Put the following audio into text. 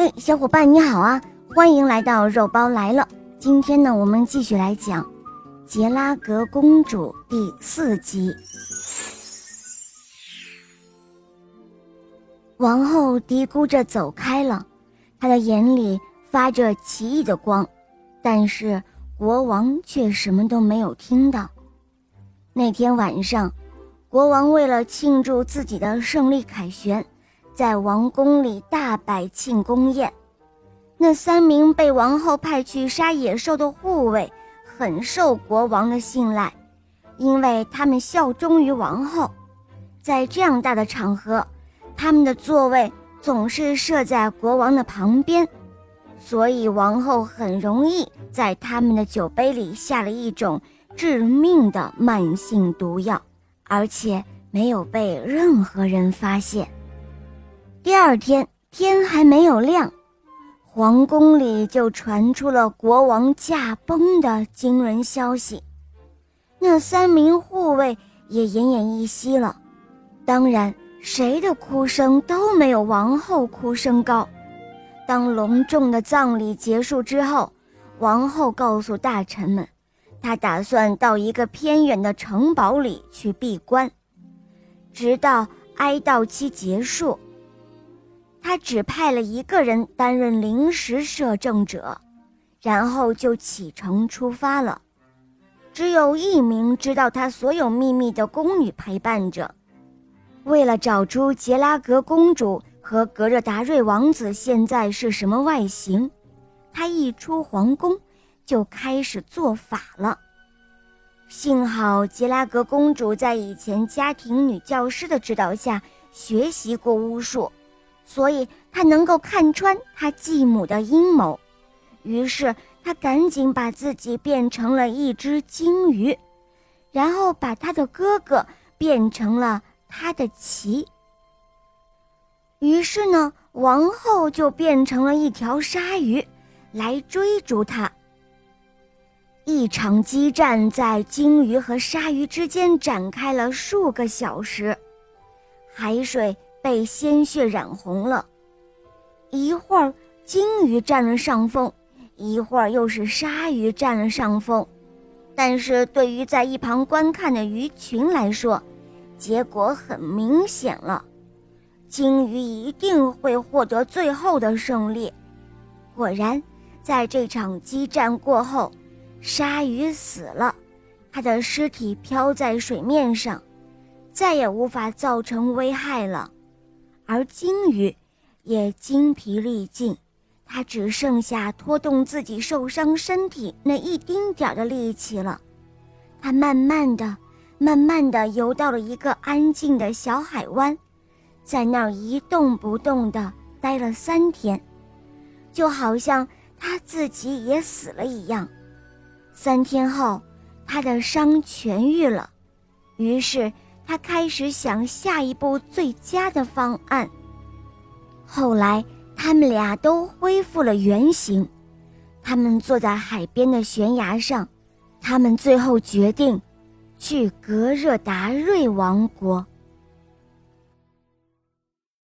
嘿，小伙伴你好啊，欢迎来到肉包来了。今天呢，我们继续来讲《杰拉格公主》第四集。王后嘀咕着走开了，她的眼里发着奇异的光，但是国王却什么都没有听到。那天晚上，国王为了庆祝自己的胜利凯旋，在王宫里大摆庆功宴。那三名被王后派去杀野兽的护卫很受国王的信赖，因为他们效忠于王后。在这样大的场合，他们的座位总是设在国王的旁边，所以王后很容易在他们的酒杯里下了一种致命的慢性毒药，而且没有被任何人发现。第二天天还没有亮。皇宫里就传出了国王驾崩的惊人消息，那三名护卫也奄奄一息了。当然，谁的哭声都没有王后哭声高。当隆重的葬礼结束之后，王后告诉大臣们，她打算到一个偏远的城堡里去闭关，直到哀悼期结束。他只派了一个人担任临时摄政者，然后就启程出发了。只有一名知道他所有秘密的宫女陪伴着。为了找出杰拉格公主和格热达瑞王子现在是什么外形，他一出皇宫就开始做法了。幸好杰拉格公主在以前家庭女教师的指导下学习过巫术。所以他能够看穿他继母的阴谋，于是他赶紧把自己变成了一只鲸鱼，然后把他的哥哥变成了他的鳍。于是呢，王后就变成了一条鲨鱼，来追逐他。一场激战在鲸鱼和鲨鱼之间展开了数个小时，海水。被鲜血染红了，一会儿鲸鱼占了上风，一会儿又是鲨鱼占了上风。但是对于在一旁观看的鱼群来说，结果很明显了：鲸鱼一定会获得最后的胜利。果然，在这场激战过后，鲨鱼死了，它的尸体漂在水面上，再也无法造成危害了。而鲸鱼也精疲力尽，它只剩下拖动自己受伤身体那一丁点的力气了。它慢慢的、慢慢的游到了一个安静的小海湾，在那儿一动不动的待了三天，就好像他自己也死了一样。三天后，他的伤痊愈了，于是。他开始想下一步最佳的方案。后来，他们俩都恢复了原形。他们坐在海边的悬崖上，他们最后决定去格热达瑞王国。